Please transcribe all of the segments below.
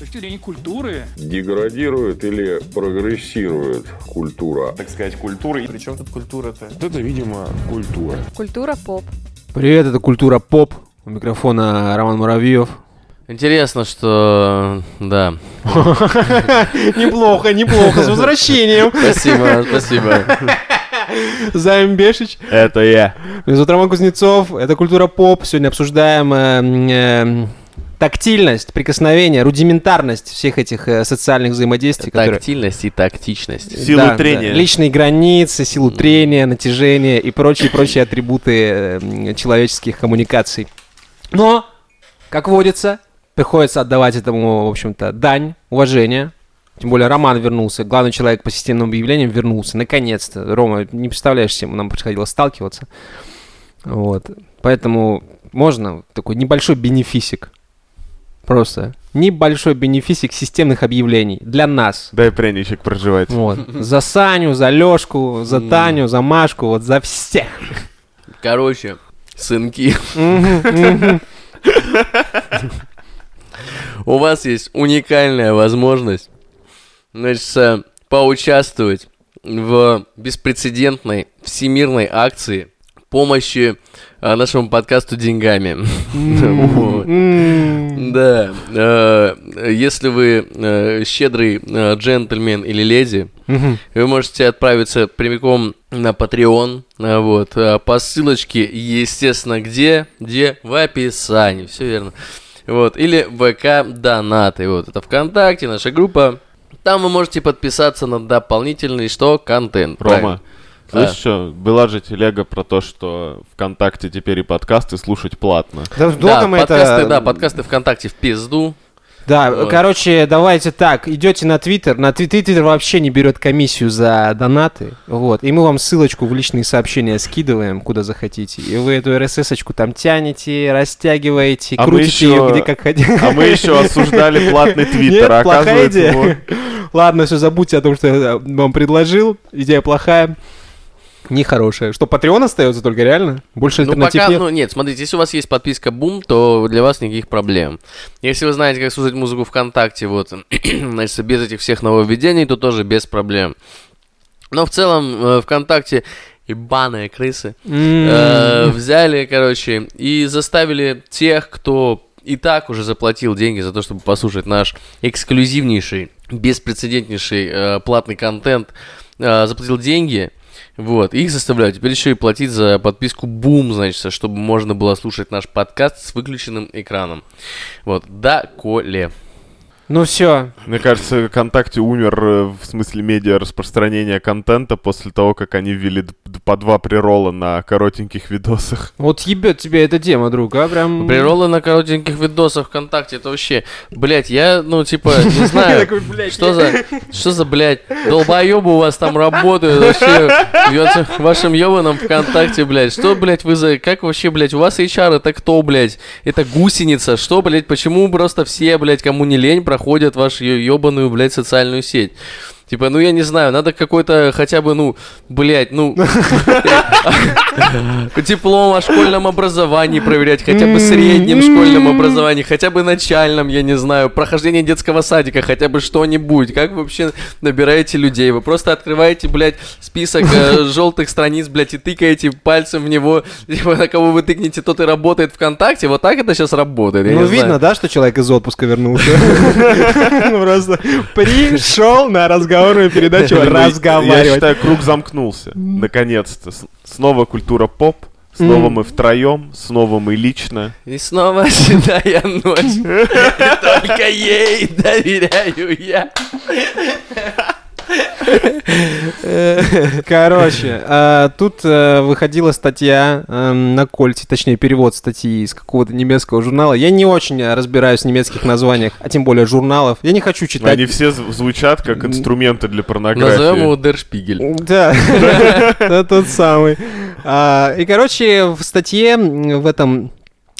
точки зрения культуры. Деградирует или прогрессирует культура? так сказать, культуры. Причем тут культура-то? Вот это, видимо, культура. Культура поп. Привет, это Культура Поп. У микрофона Роман Муравьев. Интересно, что... Да. Неплохо, неплохо, с возвращением. Спасибо, спасибо. Займ Бешич. Это я. Меня зовут Роман Кузнецов. Это Культура Поп. Сегодня обсуждаем э, э, тактильность, прикосновение, рудиментарность всех этих э, социальных взаимодействий, которые... Тактильность и тактичность. Силу Да, трения. да. Личные границы, силу трения, натяжения и прочие-прочие атрибуты э, человеческих коммуникаций. Но, как водится, приходится отдавать этому, в общем-то, дань, уважение. Тем более Роман вернулся, главный человек по системным объявлениям вернулся, наконец-то. Рома, не представляешь, с чем нам приходилось сталкиваться. Вот. Поэтому можно такой небольшой бенефисик. Просто небольшой бенефисик системных объявлений для нас. Дай пряничек проживать. Вот. За Саню, за Лешку, за Таню, за Машку, вот за всех. Короче, сынки, у вас есть уникальная возможность, значит, э, поучаствовать в беспрецедентной всемирной акции помощи нашему подкасту деньгами. Да. э, Если вы э, щедрый э, джентльмен или леди, вы можете отправиться прямиком на Patreon, вот, э, по ссылочке, естественно, где? Где? В описании, все верно. Вот, или ВК Донаты, вот, это ВКонтакте, наша группа. Там вы можете подписаться на дополнительный, что, контент. Рома, правильно. Слышишь, А. что? Была же телега про то, что ВКонтакте теперь и подкасты слушать платно. Да, Да, мы подкасты, это... да, подкасты ВКонтакте в пизду. Да, Вот. короче, давайте так, идете на Твиттер, на Тви- Твиттер вообще не берет комиссию за донаты, вот, и мы вам ссылочку в личные сообщения скидываем, куда захотите, и вы эту RSS-очку там тянете, растягиваете, А крутите ее еще- где как хотите. А мы еще осуждали платный твиттер, а оказывается, идея. вот. Ладно, все, забудьте о том, что я вам предложил, идея плохая. Нехорошая. Что, Patreon остается только реально? Больше Ну, альтернатив пока, нет? ну, нет, смотрите, если у вас есть подписка Бум, то для вас никаких проблем. Если вы знаете, как слушать музыку ВКонтакте, вот, значит, без этих всех нововведений, то тоже без проблем. Но в целом э, ВКонтакте ебаные крысы э, взяли, короче, и заставили тех, кто и так уже заплатил деньги за то, чтобы послушать наш эксклюзивнейший, беспрецедентнейший э, платный контент, э, заплатил деньги, вот, и их заставляют теперь еще и платить за подписку Boom, значит, чтобы можно было слушать наш подкаст с выключенным экраном. Вот, да, Коле. Ну все, Мне кажется, ВКонтакте умер э, в смысле медиа распространения контента после того, как они ввели по два приролла на коротеньких видосах. вот ебет тебя эта тема, друг, а прям... Приролы на коротеньких видосах ВКонтакте, это вообще, блять, я, ну, типа, не знаю, блядь, что за, что за, блядь, долбоебы у вас там работают вообще в вашем ебаном ВКонтакте, блядь, что, блядь, вы за, как вообще, блядь, у вас HR это кто, блядь, это гусеница, что, блядь, почему просто все, блядь, кому не лень, проходят вашу ебаную, блядь, социальную сеть? Типа, ну я не знаю, надо какой-то хотя бы, ну, блядь, ну, диплом о школьном образовании проверять, хотя бы среднем школьном образовании, хотя бы начальном, я не знаю, прохождение детского садика, хотя бы что-нибудь. Как вы вообще набираете людей? Вы просто открываете, блядь, список э, желтых страниц, блядь, и тыкаете пальцем в него, типа, на кого вы тыкнете, тот и работает ВКонтакте. Вот так это сейчас работает. Ну, видно, да, что человек из отпуска вернулся? Ну, Просто пришел на разговорную передачу Я разговаривать. считаю, круг замкнулся. Наконец-то. Снова культура поп. Снова М. мы втроем, снова мы лично. И снова седая ночь. Только ей доверяю я. Короче, а, тут э, выходила статья э, на Кольте, точнее, перевод статьи из какого-то немецкого журнала. Я не очень э, разбираюсь в немецких названиях, а тем более журналов. Я не хочу читать. Они все зв- звучат как инструменты для порнографии. Назовем его Дершпигель. Да, это тот самый. А, И, короче, в статье в этом,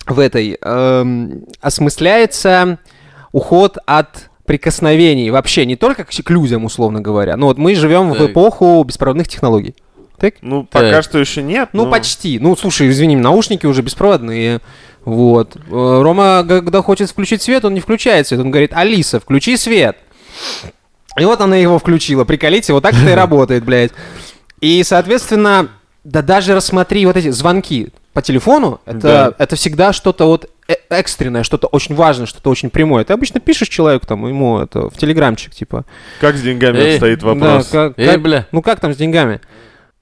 в этой эм, осмысляется уход от прикосновений вообще не только к к людям, условно говоря. Ну вот мы живем в Так. эпоху беспроводных технологий. Так? Ну, пока Так. что еще нет. Ну, но- почти. Ну, слушай, извини, наушники уже беспроводные. Вот. Э, Рома, когда хочет включить свет, он не включает свет. Он говорит, Алиса, включи свет. И вот она его включила. Приколите, вот так это и работает, блядь. И, соответственно, да даже рассмотри вот эти звонки по телефону, это, Да. это всегда что-то вот э- экстренное, что-то очень важное, что-то очень прямое. Ты обычно пишешь человеку там, ему это, в телеграмчик, типа, Как с деньгами Эй, стоит вопрос? да, как, Эй, как- бля. ну как там с деньгами?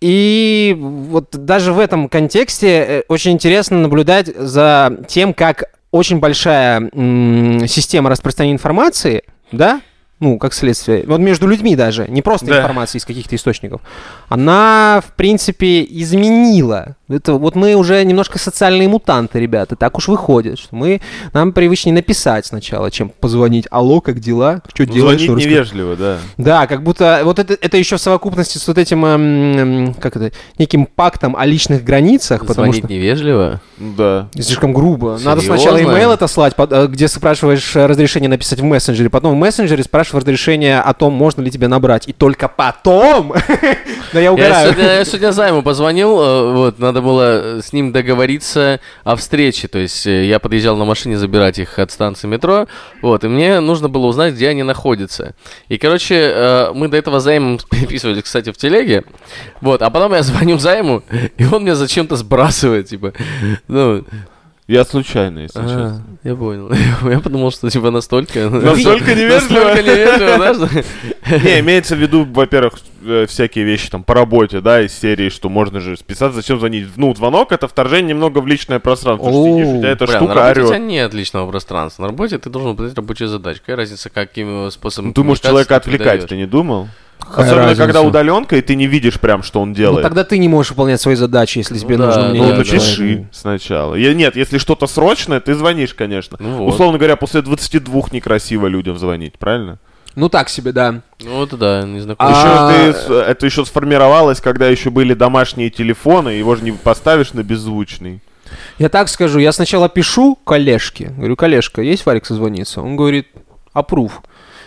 И вот даже в этом контексте э, очень интересно наблюдать за тем, как очень большая м, система распространения информации, да, ну, как следствие, вот между людьми даже, не просто Да. информация из каких-то источников, она, в принципе, изменила. Это вот мы уже немножко социальные мутанты, ребята, так уж выходит, что мы, нам привычнее написать сначала, чем позвонить. Алло, как дела? Что делаешь? Звонить Ну, расскажи». невежливо, да. Да, как будто вот это, это еще в совокупности с вот этим, эм, эм, как это, неким пактом о личных границах, потому Звонить что невежливо. Ну Да. слишком грубо. Надо Серьезно? сначала имейл это слать, под- э, где спрашиваешь э, разрешение написать в мессенджере, потом в мессенджере спрашиваешь разрешение о том, можно ли тебе набрать, и только потом, да я Я угораю. сегодня, я сегодня Займу позвонил, э, вот, надо было э, с ним договориться о встрече, то есть э, я подъезжал на машине забирать их от станции метро, вот, и мне нужно было узнать, где они находятся. И, короче, мы до этого Займом переписывались, кстати, в телеге, вот, а потом я звоню Займу, и он мне зачем-то сбрасывает, типа, ну... Я случайно, если а, честно. я понял. Я подумал, что, типа, настолько... Настолько невежливо? Настолько невежливо, да, Не, имеется в виду, во-первых, всякие вещи там по работе, да, из серии, что можно же списать, зачем звонить. Ну, звонок это вторжение немного в личное пространство. Сидишь, у тебя эта Бля, на штука работе у тебя орет. нет личного пространства. На работе ты должен выполнять рабочую задачу. Какая разница, каким способом Ну, ты можешь человека ты отвлекать, ты не думал? Какая Особенно, разница? когда удаленка, и ты не видишь прям, что он Ну, делает. тогда ты не можешь выполнять свои задачи, если тебе да, нужно ну, Ну, мнение да, напиши человека. сначала. Я- нет, если что-то срочное, ты звонишь, конечно. Ну вот. Условно говоря, после 22 некрасиво людям звонить, правильно? Ну так себе, да. Ну, это да, не знаю. А- Еще ты это еще сформировалось, когда еще были домашние телефоны, его же не поставишь на беззвучный. Я так скажу, я сначала пишу коллежке, говорю, коллежка, есть варик созвониться? Он говорит, аппрув.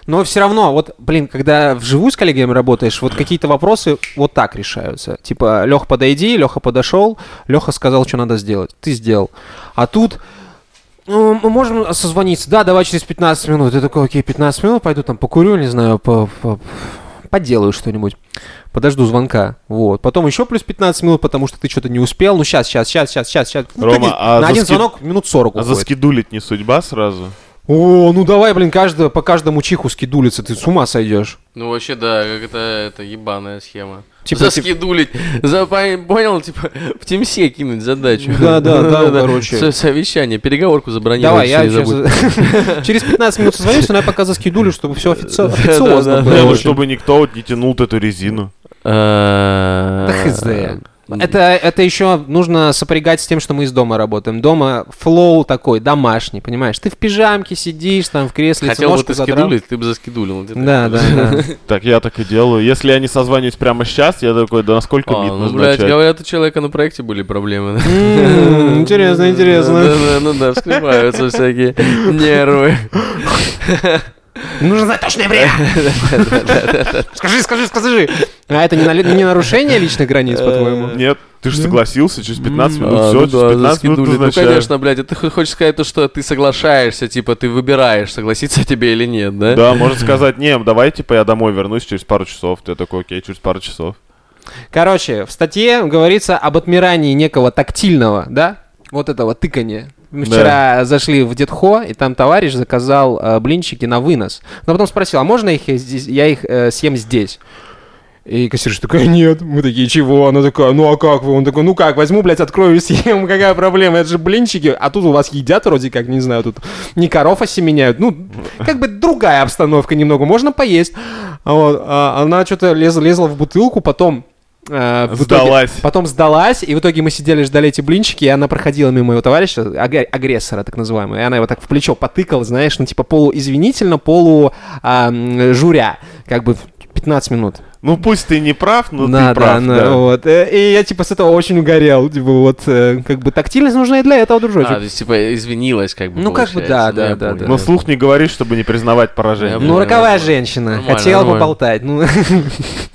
Но все равно, вот, блин, когда вживую с коллегами работаешь, вот какие-то вопросы вот так решаются. Типа, Лех, подойди, Леха подошел, Леха сказал, что надо сделать. Ты сделал. А тут, ну, мы можем созвониться. Да, давай через 15 минут. Я такой, окей, 15 минут, пойду там покурю, не знаю, по, по- поделаю что-нибудь. Подожду звонка. Вот. Потом еще плюс 15 минут, потому что ты что-то не успел. Ну, сейчас, сейчас, сейчас, сейчас, сейчас, сейчас. Рома, а на один ски- звонок минут 40 А уходит. заскидулить не судьба сразу? О, ну давай, блин, каждого, по каждому чиху скидулиться, ты с ума сойдешь. Ну, вообще, да, как это, это ебаная схема. Типа, Заскидулить. За, по- понял, типа, в Тимсе кинуть задачу. Да, да, да, короче. Со- Совещание, переговорку забронировать. Давай, я сейчас... Через 15 минут созвонюсь, но я пока заскидулю, чтобы все официозно да. было. Чтобы никто не тянул эту резину. А, Да хз. Это, это еще нужно сопрягать с тем, что мы из дома работаем. Дома флоу такой, домашний, понимаешь? Ты в пижамке сидишь, там в кресле, Хотел бы ты задрал. скидулить, ты бы заскидулил. Да, да, да. Так я так и делаю. Если я не созваниваюсь прямо сейчас, я такой, да насколько А, ну, блядь, говорят, у человека на проекте были проблемы. Интересно, интересно. Да, да, ну да, вскрываются всякие нервы. Нужно знать точное время. Скажи, скажи, скажи. А это не на- не нарушение личных границ, по-твоему? Нет, ты же согласился, через 15 минут А, все, ну через да, 15 минут. Ну, конечно, блядь, это ты хочешь сказать то, что ты соглашаешься, типа, ты выбираешь, согласиться тебе или нет, да? Да, можно сказать, не, давай, типа, я домой вернусь через пару часов. Ты такой, окей, через пару часов. Короче, в статье говорится об отмирании некого тактильного, да? Вот этого тыкания. Мы Да. вчера зашли в Дедхо, и там товарищ заказал э, блинчики на вынос. Но потом спросил, а можно их я здесь, я их э, съем здесь? И кассирша такая, нет. Мы такие, чего? Она такая, ну а как вы? Он такой, ну как, возьму, блядь, открою и съем, какая проблема? Это же блинчики, а тут у вас едят вроде как, не знаю, тут не коров осеменяют. Ну, как бы другая обстановка немного, можно поесть. А вот, а она что-то лезла, лезла в бутылку, потом... э, в итоге- Сдалась. Потом сдалась, и в итоге мы сидели, ждали эти блинчики, и она проходила мимо моего товарища, аг- агрессора так называемого, и она его так в плечо потыкала, знаешь, ну типа полуизвинительно, полу а, м, журя, как бы в 15 минут. Ну пусть ты не прав, но да, ты прав, да, да. вот. Э, И я типа с этого очень угорел, типа вот, э, как бы тактильность нужна и для этого, А, дружочек. то есть, типа, извинилась, как бы, Ну, как бы, да, да, я да, понял. да. Но вслух не говоришь, чтобы не признавать поражение. Ну, роковая женщина, Нормально, хотела нормально. поболтать, ну...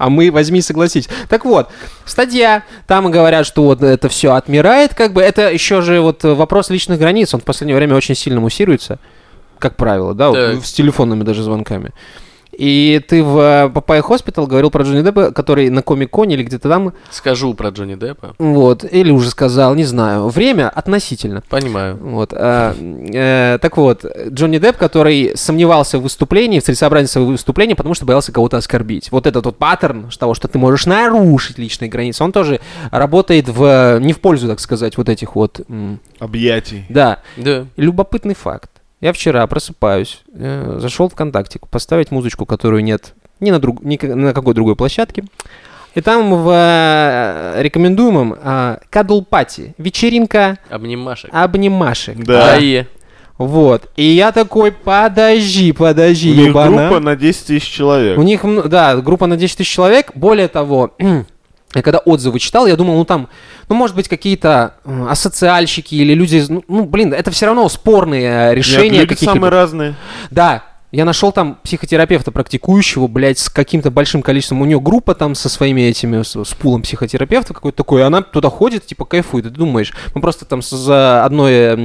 А мы возьми и согласись. Так вот, статья, там говорят, что вот это все отмирает, как бы, это еще же вот вопрос личных границ, он в последнее время очень сильно муссируется, как правило, да, вот с телефонными даже звонками. И ты в Popeye Hospital говорил про Джонни Деппа, который на Комик-Коне или где-то там, Скажу про Джонни Деппа. вот, или уже сказал, не знаю, время относительно. Понимаю. Вот, а, э, так вот, Джонни Депп, который сомневался в выступлении, в целесообразности своего выступления, потому что боялся кого-то оскорбить. Вот этот вот паттерн того, что ты можешь нарушить личные границы, он тоже работает в, не в пользу, так сказать, вот этих вот... м, Объятий. Да, Да. любопытный факт. Я вчера просыпаюсь, э, зашел в ВКонтакте, поставить музычку, которую нет ни на, друг, ни на какой другой площадке. И там в э, рекомендуемом э, Cuddle Party, вечеринка Обнимашек. обнимашек. Да. Ае. Вот. И я такой, подожди, подожди, У них ебана. группа на 10 тысяч человек. У них, да, группа на 10 тысяч человек. Более того, я когда отзывы читал, я думал, ну там, ну может быть какие-то м, асоциальщики или люди, из- ну, ну, блин, это все равно спорные э, Нет, решения люди каких-либо. самые разные. Да, я нашел там психотерапевта практикующего, блядь, с каким-то большим количеством. У нее группа там со своими этими, с, с пулом психотерапевтов какой-то такой. и Она туда ходит, типа, кайфует. И ты думаешь, мы просто там с- за одной,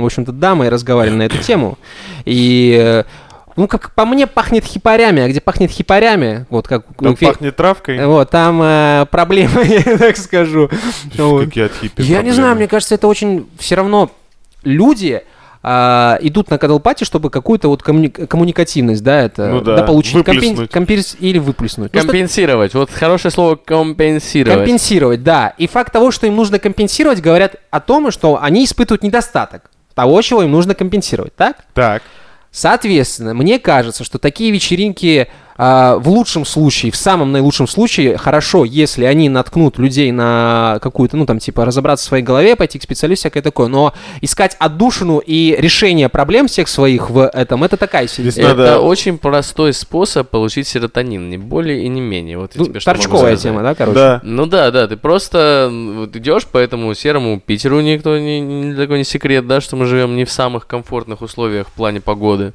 в общем-то, дамой разговаривали на эту тему. И... Ну, как по мне, пахнет хипарями. А где пахнет хипарями, вот как... Там фи- пахнет травкой. Вот, там э, проблемы, я так скажу. Вот. Какие от хиппи Я не знаю, мне кажется, это очень все равно люди а, идут на кадалпати, чтобы какую-то вот коммуни- коммуникативность, да, это Ну да, получить, компен- выплеснуть. компенс- или выплеснуть. Ну, что- Компенсировать. Вот хорошее слово компенсировать. компенсировать, да. И факт того, что им нужно компенсировать, говорят о том, что они испытывают недостаток того, чего им нужно компенсировать, так? Так. Соответственно, мне кажется, что такие вечеринки в лучшем случае, в самом наилучшем случае, хорошо, если они наткнут людей на какую-то, ну там, типа, разобраться в своей голове, пойти к специалисту, всякое такое, но искать отдушину и решение проблем всех своих в этом, это такая себе. Это надо- очень простой способ получить серотонин, не более и не менее. Вот я Ну, тебе торчковая тема, да, короче? Да. Ну да, да, ты просто вот идешь по этому серому Питеру, никто не, не такой не секрет, да, что мы живем не в самых комфортных условиях в плане погоды.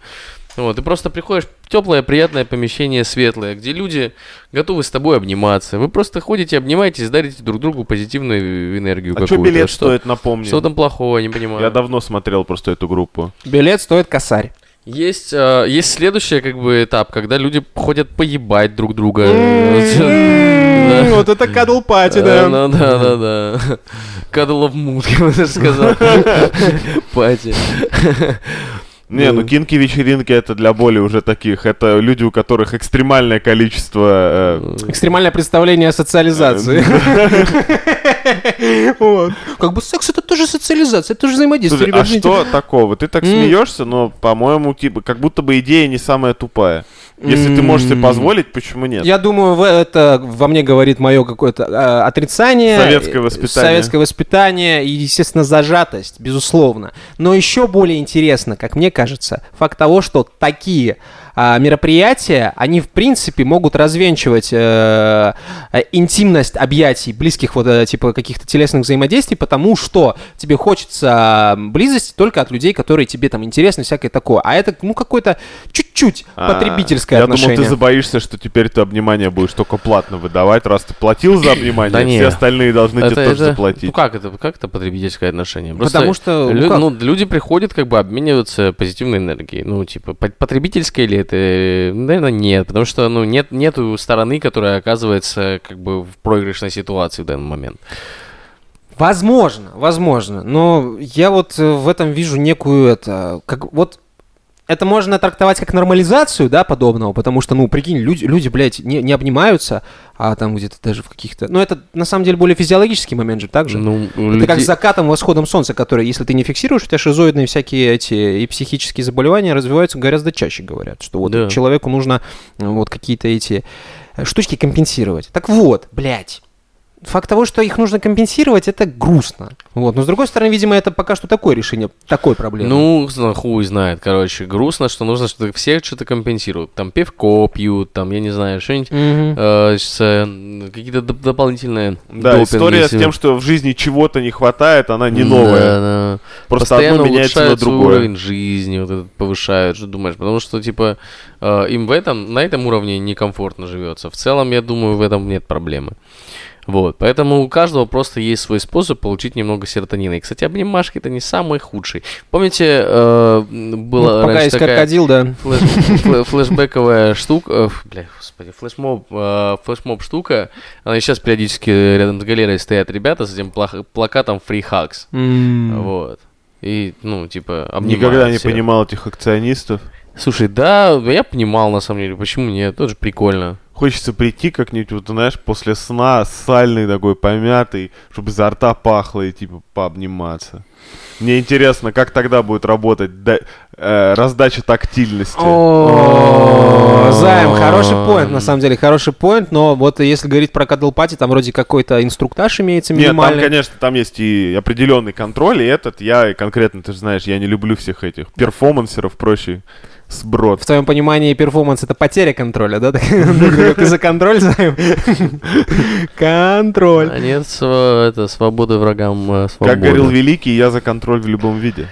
Вот, ты просто приходишь в теплое, приятное помещение, светлое, где люди готовы с тобой обниматься. Вы просто ходите, обнимаетесь, дарите друг другу позитивную энергию А что какую-то. билет стоит, напомни? Что там плохого, не понимаю. Я давно смотрел просто эту группу. Билет стоит косарь. Есть, э, есть следующий как бы этап, когда люди ходят поебать друг друга. М, Да. Вот это кадл-пати, Э, да. Ну да, да, да. Cuddle of mood, я бы даже сказал. Пати. Не, ну кинки вечеринки это для более уже таких. Это люди, у которых экстремальное количество. э, Экстремальное представление о социализации. Вот. Как бы секс это тоже социализация, это тоже взаимодействие. Слушай, а что такого? Ты так смеешься, но, по-моему, типа, как будто бы идея не самая тупая. Если ты можешь себе позволить, почему нет? Я думаю, это во мне говорит мое какое-то э, отрицание. Советское э, воспитание. Советское воспитание и, естественно, зажатость, безусловно. Но еще более интересно, как мне кажется, факт того, что такие а, мероприятия, они, в принципе, могут развенчивать э, э, интимность объятий, близких вот, э, типа, каких-то телесных взаимодействий, потому что тебе хочется близости только от людей, которые тебе там интересны, всякое такое. А это, ну, какое-то чуть-чуть А, потребительское Я отношение. думал, ты забоишься, что теперь ты обнимание будешь только платно выдавать, раз ты платил за обнимание, Да все остальные должны тебе тоже заплатить. Ну как это, как это потребительское отношение? Потому что, лю- ну, люди приходят как бы обмениваться позитивной энергией. Ну, типа, по- потребительское ли это? Наверное, нет. Потому что, ну, нет, нету стороны, которая оказывается как бы в проигрышной ситуации в данный момент. Возможно, возможно. Но я вот э, в этом вижу некую это, как вот это можно трактовать как нормализацию, да, подобного, потому что, ну, прикинь, люди, люди блядь, не, не обнимаются, а там где-то даже в каких-то... Ну, это на самом деле более физиологический момент же, так же? Ну, это как людей- с закатом, восходом солнца, который, если ты не фиксируешь, у тебя шизоидные всякие эти и психические заболевания развиваются гораздо чаще, говорят, что вот Да. человеку нужно э, вот какие-то эти э, штучки компенсировать. Так вот, блядь, факт того, что их нужно компенсировать, это грустно. Вот. Но с другой стороны, видимо, это пока что такое решение такой проблемы. Ну, хуй знает, короче. Грустно, что нужно что-то, все что-то компенсируют. Там пивко пьют, там, я не знаю, что-нибудь, Мгм. э, э, какие-то доп- дополнительные Да, допинги, история с тем, что в жизни чего-то не хватает, она не Да, новая. да. Просто Постоянно одно меняется на другое. уровень жизни, вот этот повышают, что думаешь? Потому что, типа, э, им в этом, на этом уровне некомфортно живется. В целом, я думаю, в этом нет проблемы. Вот, поэтому у каждого просто есть свой способ получить немного серотонина. И, кстати, обнимашки это не самый худший. Помните, э, была Ну, пока раньше есть такая крокодил, да. флэ- флешбековая штука, э, бля, господи, флешмоб, э, флешмоб штука. Она сейчас периодически рядом с галерой стоят ребята с этим плакатом Free Hugs. М. Вот. И, ну, типа, Никогда не обнимают всех. понимал этих акционистов. Слушай, да, я понимал, на самом деле, почему нет, тоже прикольно. Хочется прийти как-нибудь, вот, знаешь, после сна, сальный такой, помятый, чтобы изо рта пахло и, типа, пообниматься. Мне интересно, как тогда будет работать да- э, раздача тактильности. О, Займ, хороший поинт, на самом деле, хороший point, но вот если говорить про cuddle party, там вроде какой-то инструктаж имеется Нет, там, минимальный. конечно, там есть и определенный контроль, и этот, я конкретно, ты же знаешь, я не люблю всех этих перформансеров, прочий сброд. В твоем понимании перформанс это потеря контроля, да? Ты за контроль, Займ? Контроль. А нет, это свободы врагам э, свободы. Как говорил Великий, я за контроль в любом виде.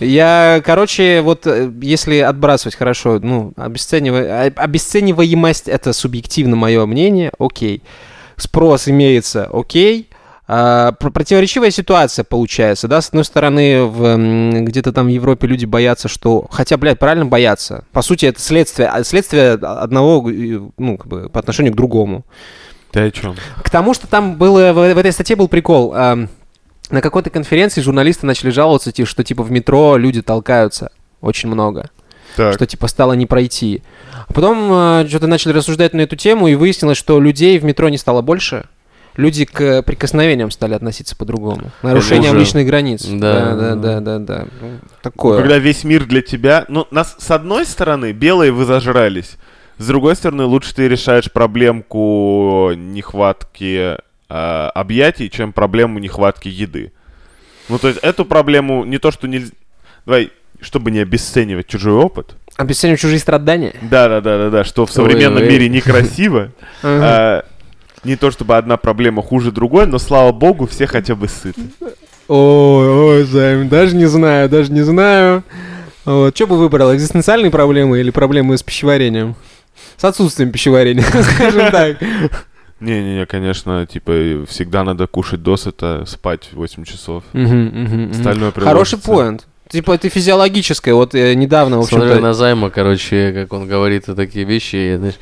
Я, короче, вот э, если отбрасывать хорошо, ну, обесценивая, а- обесцениваемость это субъективно мое мнение, окей. Спрос имеется, окей. А, пр- противоречивая ситуация получается, да, с одной стороны, в, где-то там в Европе люди боятся, что, хотя, блядь, правильно боятся, по сути, это следствие, а, следствие одного, э, ну, как бы, по отношению к другому. Ты о чем? К тому, что там было, в, в этой статье был прикол. ам, на какой-то конференции журналисты начали жаловаться, что типа в метро люди толкаются очень много, Так, что типа стало не пройти. А потом что-то начали рассуждать на эту тему, и выяснилось, что людей в метро не стало больше. Люди к прикосновениям стали относиться по-другому. Нарушением уже- личных границ. Да. да, да, да, да. да. Ну, Такое. когда весь мир для тебя... Ну, нас, с одной стороны, белые вы зажрались. С другой стороны, лучше ты решаешь проблемку нехватки э, объятий, чем проблему нехватки еды. Ну, то есть эту проблему не то, что нельзя... Давай, чтобы не обесценивать чужой опыт. Обесценивать чужие страдания. Да-да-да-да-да, что в современном мире некрасиво. Не то чтобы одна проблема хуже другой, но слава богу, все хотя бы сыты. Ой, ой, Займ, даже не знаю, даже не знаю. Вот, что бы выбрал, экзистенциальные проблемы или проблемы с пищеварением? С отсутствием пищеварения, скажем так. Не-не-не, конечно, типа, всегда надо кушать досыта, спать 8 часов. Остальное Хороший поинт. Типа это физиологическое. Вот э, недавно, в Смотрю общем-то... на Займа, короче, как он говорит такие вещи, и, знаешь,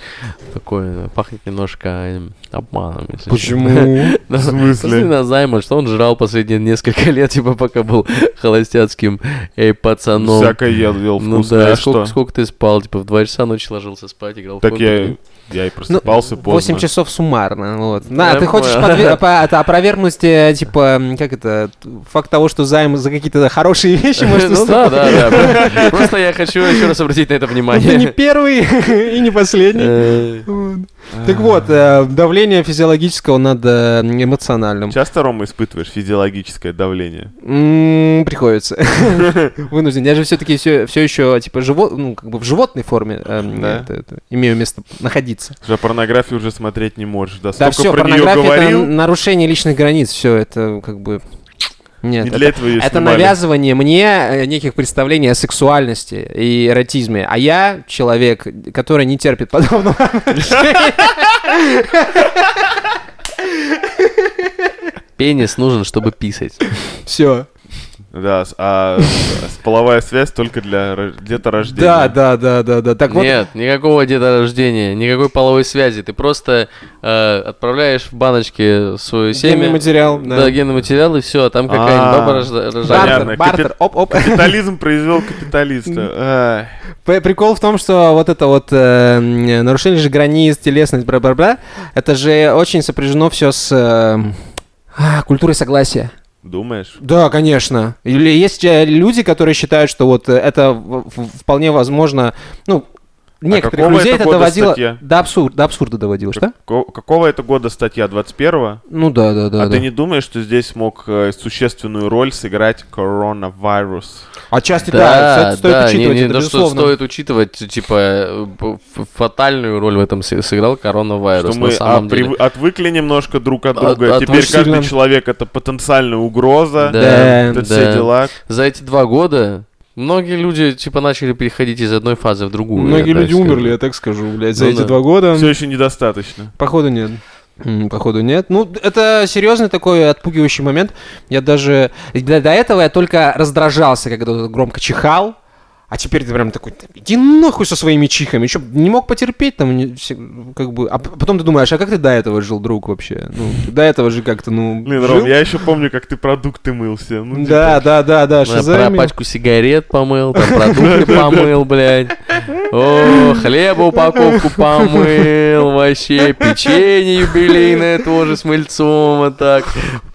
такое, пахнет немножко эм, обманом. если. Почему? В смысле? На Займа, что он жрал последние несколько лет, типа, пока был холостяцким эй, пацаном. Всякое ел, ел Ну да, а и сколько, что? сколько ты спал? Типа в 2 часа ночи ложился спать, играл в Так я, компьютер. я и просыпался поздно. 8 часов суммарно. Вот. Да, ты Нормально. хочешь подве- по- это опровергнуть, э, типа, как это, факт того, что займ за какие-то хорошие вещи может Ну да, да, да. Просто я хочу еще раз обратить на это Ты не внимание. первый и не последний. Э. Так вот, э, давление физиологического над э, эмоциональным. Часто, Рома, испытываешь физиологическое давление? Приходится. Вынужден. Я же все-таки все, еще типа живот, ну, как бы в животной форме имею место находиться. Уже порнографию уже смотреть не можешь, да? Да, Столько все, порнография это нарушение личных границ. Все, это как бы. Нет, не это, для этого ее это снимали. навязывание мне э, неких представлений о сексуальности и эротизме. А я человек, который не терпит подобного. Пенис нужен, чтобы писать. Все. Да, а половая связь только для ро- деторождения. Да, да, да, да, да. Так вот, Нет, никакого деторождения, никакой половой связи. Ты просто э, отправляешь в баночке свое семя. генный материал. Да, Да. генный материал, и все, а там какая-нибудь А, баба рожда- рожает. Понятно. Бартер, бартер, оп, оп. Капитализм произвел капиталиста. Прикол в том, что вот это вот э, нарушение же границ, телесность, бла-бла-бла, это же очень сопряжено все с э, а, культурой согласия. Думаешь? Да, конечно. Или есть э, люди, которые считают, что вот э, это вполне возможно, ну, некоторых какого людей это это года доводило статья? до абсурда, до абсурда доводило, что? Ко- Какого это года статья? 21-го? Ну да, да, да. а да. ты не думаешь, что здесь мог э, существенную роль сыграть коронавирус? Отчасти да, это стоит да, учитывать, не, не это то, что стоит учитывать, типа, э, фатальную роль в этом сыграл коронавирус, Что на мы самом а, деле. отвыкли немножко друг от друга. от- Теперь каждый сильно. человек это потенциальная угроза. Да, Да, Это да. все дела. За эти два года многие люди, типа, начали переходить из одной фазы в другую. Многие я так люди скажу. умерли, я так скажу, блядь, за Ну эти да. два года. Все еще недостаточно. Походу нет. Походу нет. Ну, это серьезный такой отпугивающий момент. Я даже... До, до этого я только раздражался, когда громко чихал. А теперь ты прям такой, «Да иди нахуй со своими чихами. Еще не мог потерпеть там, не- все- как бы... А потом ты думаешь, а как ты до этого жил, друг, вообще? Ну, ты до этого же как-то, ну, Блин, жил? Ром, я еще помню, как ты продукты мылся. Ну, типа, Да, да, да, да, Да, про пачку сигарет помыл, там продукты помыл, блядь. О, хлеба упаковку помыл, вообще. Печенье юбилейное тоже с мыльцом, вот так.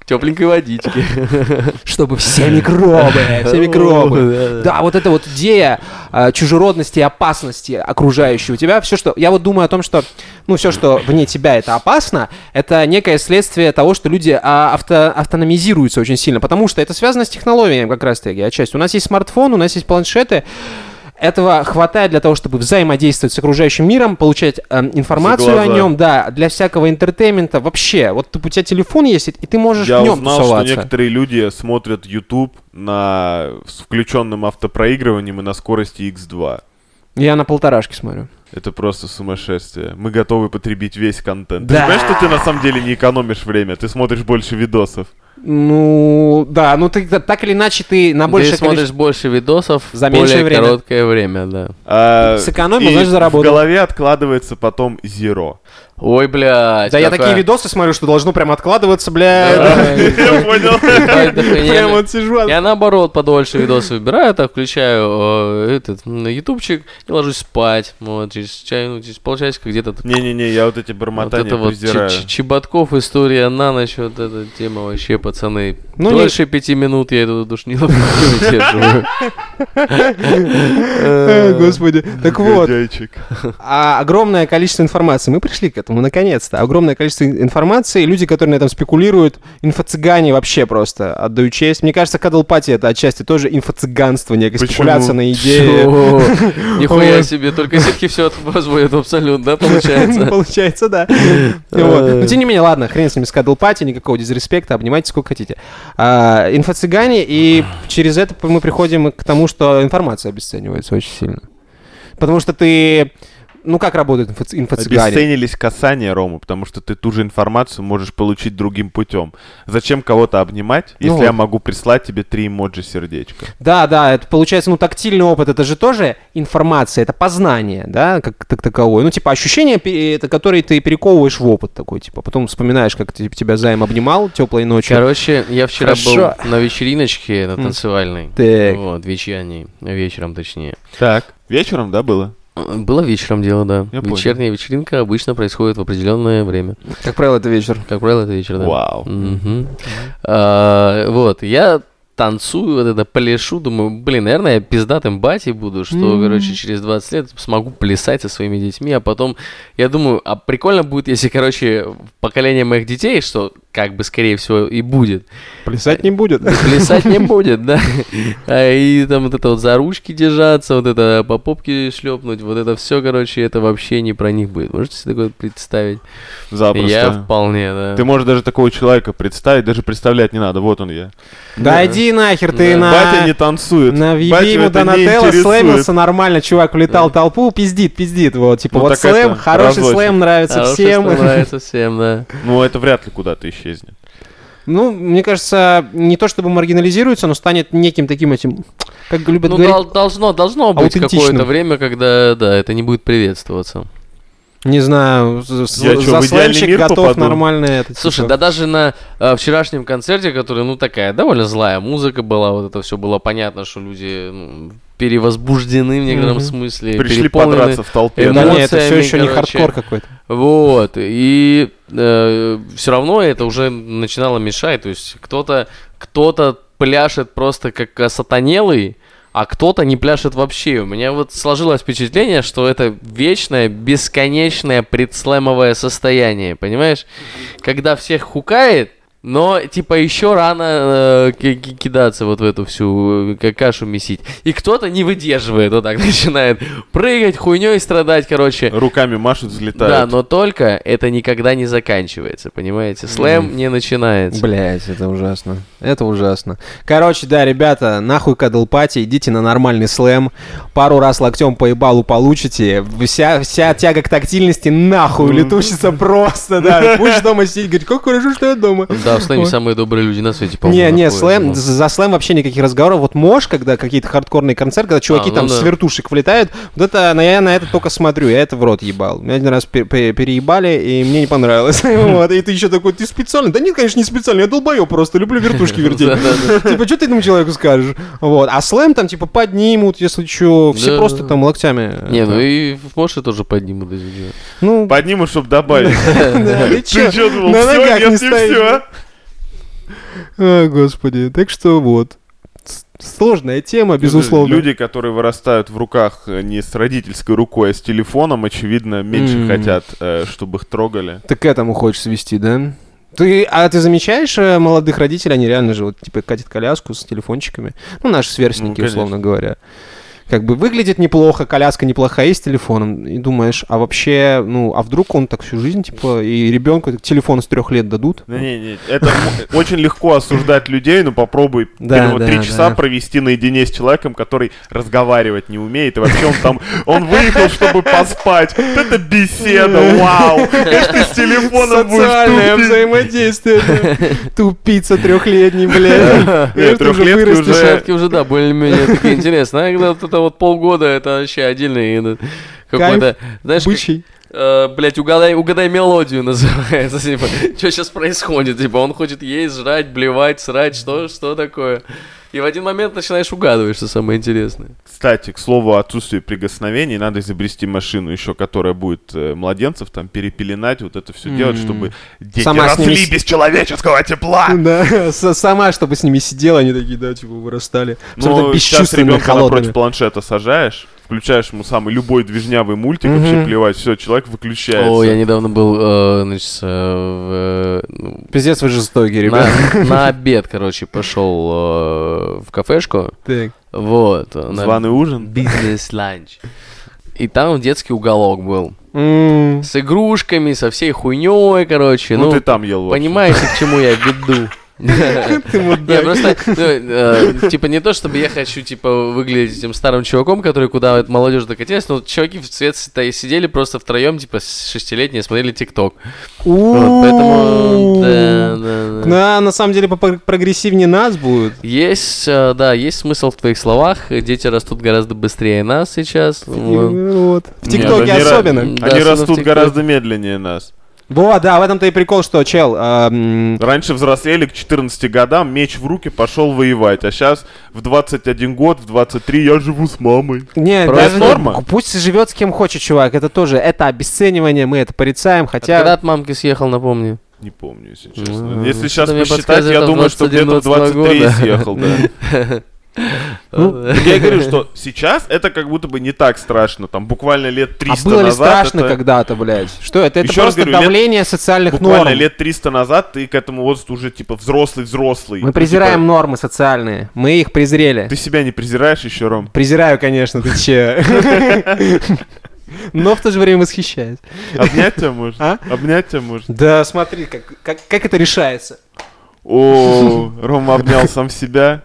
Тепленькой водички. Чтобы все микробы, все микробы. Да, вот эта вот идея э, чужеродности и опасности окружающего тебя, все, что... Я вот думаю о том, что, ну, все, что вне тебя это опасно, это некое следствие того, что люди а, авто, автономизируются очень сильно, потому что это связано с технологиями как раз-таки отчасти. У нас есть смартфон, у нас есть планшеты, этого хватает для того, чтобы взаимодействовать с окружающим миром, получать эм, информацию о нем, да, для всякого entertainment а вообще. Вот у тебя телефон есть, и ты можешь Я в нем узнал, что тусоваться. некоторые люди смотрят YouTube на... с включенным автопроигрыванием и на скорости X2. Я на полторашке смотрю. Это просто сумасшествие. Мы готовы потребить весь контент. Да. Ты понимаешь, что ты на самом деле не экономишь время? Ты смотришь больше видосов. Ну, да, ну ты так или иначе ты на Ты большее смотришь больше видосов За более меньшее время. короткое время, да. А, Сэкономил, и значит, заработал. В голове откладывается потом zero. Ой, блядь. Да я какая- такие видосы смотрю, что должно прям откладываться, бля. Да. Я понял. Прям вот сижу. Я наоборот подольше видосы выбираю, так включаю э, этот на ютубчик и ложусь спать. Вот, через, чай, ну, через полчасика где-то Не-не-не, я вот эти вот бормотания это вот. Ч- Ч- Чеботков история на ночь, вот эта тема вообще, пацаны. Ну, не- Дольше пяти минут я эту душниловку не выдерживаю. Э, Господи. Так вот, а огромное количество информации. Мы пришли к этому, наконец-то. Огромное количество информации. Люди, которые на этом спекулируют, инфо-цыгане вообще просто отдаю честь. Мне кажется, кадлпати это отчасти тоже инфо-цыганство, некая Почему? спекуляция на идее. Нихуя себе, только сетки все возводят в абсолют, да, получается? Получается, да. Но тем не менее, ладно, хрен с ними с кадлпати, никакого дизреспекта, обнимайте сколько хотите. А, Инфо-цыгане, и через это мы приходим к тому, что информация обесценивается очень сильно. Потому что ты... Ну, как работают инфо- инфо-цыгане? Обесценились касания, Рома, потому что ты ту же информацию можешь получить другим путем. Зачем кого-то обнимать, Ну если вот. я могу прислать тебе три эмоджи сердечка? Да, да, это получается, ну, тактильный опыт, это же тоже информация, это познание, да, как так таковое. Ну, типа, ощущение, пе- это, которые ты перековываешь в опыт такой, типа, потом вспоминаешь, как ты- тебя займ обнимал теплой ночью. Короче, я вчера Хорошо. был на вечериночке, на танцевальной. Так. Вот, вечерней, вечером точнее. Так. Вечером, да, было? Было вечером дело, да. Я понял. Вечерняя вечеринка обычно происходит в определенное время. Как правило, это вечер. Как правило, это вечер, да. Вау. Мгм. А, Вот, я танцую, вот это пляшу, думаю, блин, наверное, я пиздатым батей буду, что, короче, через 20 лет смогу плясать со своими детьми, а потом, я думаю, а прикольно будет, если, короче, поколение моих детей, что, как бы, скорее всего, и будет, Плясать не будет. плясать не будет, да, А, и там вот это вот за ручки держаться, вот это по попке шлепнуть, вот это все, короче, это вообще не про них будет. Можете себе такое представить? Запросто. Я вполне, да. Ты можешь даже такого человека представить, даже представлять не надо. Вот он я. Да иди нахер, ты Да. на... Батя не танцует. На ему Донателло слэмился нормально, чувак влетал в толпу, пиздит, пиздит, вот, типа, Ну, вот слэм, это, хороший разочек. слэм нравится Хороший всем. слэм нравится всем, да. Ну, это вряд ли куда-то исчезнет. Ну, мне кажется, не то чтобы маргинализируется, но станет неким таким этим, как любят Ну, говорить, дол- должно, должно быть какое-то время, когда, да, это не будет приветствоваться. не знаю, Я за мир готов попаду? нормально это. Слушай, типа. да даже на э, вчерашнем концерте, который, ну, такая довольно злая музыка была, вот это все было понятно, что люди ну, перевозбуждены в некотором Мгм. смысле, Пришли подраться в толпе. Да да? не, это все еще не короче. хардкор какой-то. Вот, и все равно это уже начинало мешать, то есть кто-то кто-то пляшет просто как э, сатанелый, а кто-то не пляшет вообще. У меня вот сложилось впечатление, что это вечное, бесконечное предслэмовое состояние, понимаешь? Когда всех хукает, но, типа, еще рано э, ки- ки- кидаться вот в эту всю э, кашу месить. И кто-то не выдерживает, вот так начинает прыгать, хуйней страдать, короче. Руками машут, взлетают. Да, но только это никогда не заканчивается, понимаете? Слэм не начинается. Блять, это ужасно. Это ужасно. Короче, да, ребята, нахуй кадлпати, идите на нормальный слэм. Пару раз локтем по ебалу получите. Вся, вся тяга к тактильности нахуй улетучится просто, да. Будешь дома сидеть, говорить, как хорошо, что я дома. Да, в слэме самые добрые люди на свете, Не, по-моему. не, находятся. слэм, за- слэм вообще никаких разговоров. Вот можешь, когда какие-то хардкорные концерты, когда чуваки ну там с вертушек влетают, вот это, на- я на это только смотрю, я это в рот ебал. Меня один раз пе- пе- переебали, и мне не понравилось. Вот, и ты еще такой, ты специально? Да нет, конечно, не специально, я долбоеб просто, люблю вертушки вертеть. Типа, что ты этому человеку скажешь? Вот, а слэм там, типа, поднимут, если что, все просто там локтями. Не, ну и в Моше тоже поднимут. Ну, Подниму, чтобы добавить. ты что думал, на все, ногах не нет, не все. Господи, так что вот. Сложная тема, безусловно. Люди, которые вырастают в руках э, не с родительской рукой, а с телефоном, очевидно, меньше М. хотят, э, чтобы их трогали. Ты к этому хочешь свести, да? Ты, а ты замечаешь э, молодых родителей, они реально же вот типа катят коляску с телефончиками. Ну, наши сверстники, Ну, конечно. условно говоря. Как бы выглядит неплохо, коляска неплохая и с телефоном. И думаешь, а вообще, ну, а вдруг он так всю жизнь, типа, и ребенку телефон с трех лет дадут? Да не, не, это очень легко осуждать людей, но попробуй три часа провести наедине с человеком, который разговаривать не умеет, и вообще он там, он выехал, чтобы поспать. Это беседа, вау! Конечно, ты с телефоном Социальное взаимодействие. Тупица трехлетний, блядь. Нет, трехлетки уже- уже, да, более-менее такие интересные. А когда вот это вот полгода, это вообще отдельный какой-то, знаешь, как-. Э, блядь, угадай, угадай мелодию называется, типа, что сейчас происходит, типа, он хочет есть, жрать, блевать, срать, что, что такое? И в один момент начинаешь угадывать, что самое интересное. Кстати, к слову о отсутствии прикосновений, надо изобрести машину еще, которая будет э, младенцев там перепеленать, вот это все делать, М. чтобы дети Сама росли ними без человеческого тепла. Да, сама, чтобы с ними сидела, они такие, да, типа, вырастали. Ну, сейчас ребенка напротив планшета сажаешь, включаешь ему самый любой движнявый мультик, Мгм. вообще плевать, все, человек выключается. О, я недавно был, э, значит, э, в, э, ну, Пиздец вы жестокие, ребят. на, на обед, короче, пошел э, в кафешку, Так. вот. на Званый ужин. Бизнес-ланч. И там детский уголок был. М, С игрушками, со всей хуйней, короче. Ну, Ну, ты там ел. в общем. понимаете, к чему я веду. Мудак. просто, ну, э, типа, не то, чтобы я хочу, типа, выглядеть этим старым чуваком, который куда молодежь докатилась, но чуваки в цвет и сидели просто втроем, типа, шестилетние, смотрели ТикТок. Поэтому, да, да. Да, на самом деле прогрессивнее нас будет. Есть, э, да, есть смысл в твоих словах. Дети растут гораздо быстрее нас сейчас. Вот. В ТикТоке особенно. Они растут гораздо медленнее нас. Вот, да, в этом-то и прикол, что, чел, а, м, Раньше взрослели к 14 годам, меч в руки, пошел воевать. А сейчас в 21 год, в 23 я живу с мамой. не, даже норма. пусть живет с кем хочет, чувак, это тоже, это обесценивание, мы это порицаем, А ты когда хотя... от мамки съехал, напомни. Не помню, если честно. Ну, если сейчас посчитать, я думаю, что где-то в 23 года. съехал, да. Ну, Я и говорю, что сейчас это как будто бы не так страшно. Там буквально лет А 300 было ли назад. страшно это- когда-то, блядь? Что это? Это Еще просто говорю, лет- давление социальных Буквально норм. лет 300 назад ты к этому возрасту уже типа взрослый-взрослый. Мы Ну, презираем типа, нормы социальные. Мы их презрели. Ты себя не презираешь еще, Ром? Презираю, конечно, ты че. Но в то же время восхищаюсь. Обнять тебя можно? А? Обнять тебя можно? Да, смотри, как, как, как это решается. О, Рома обнял сам себя.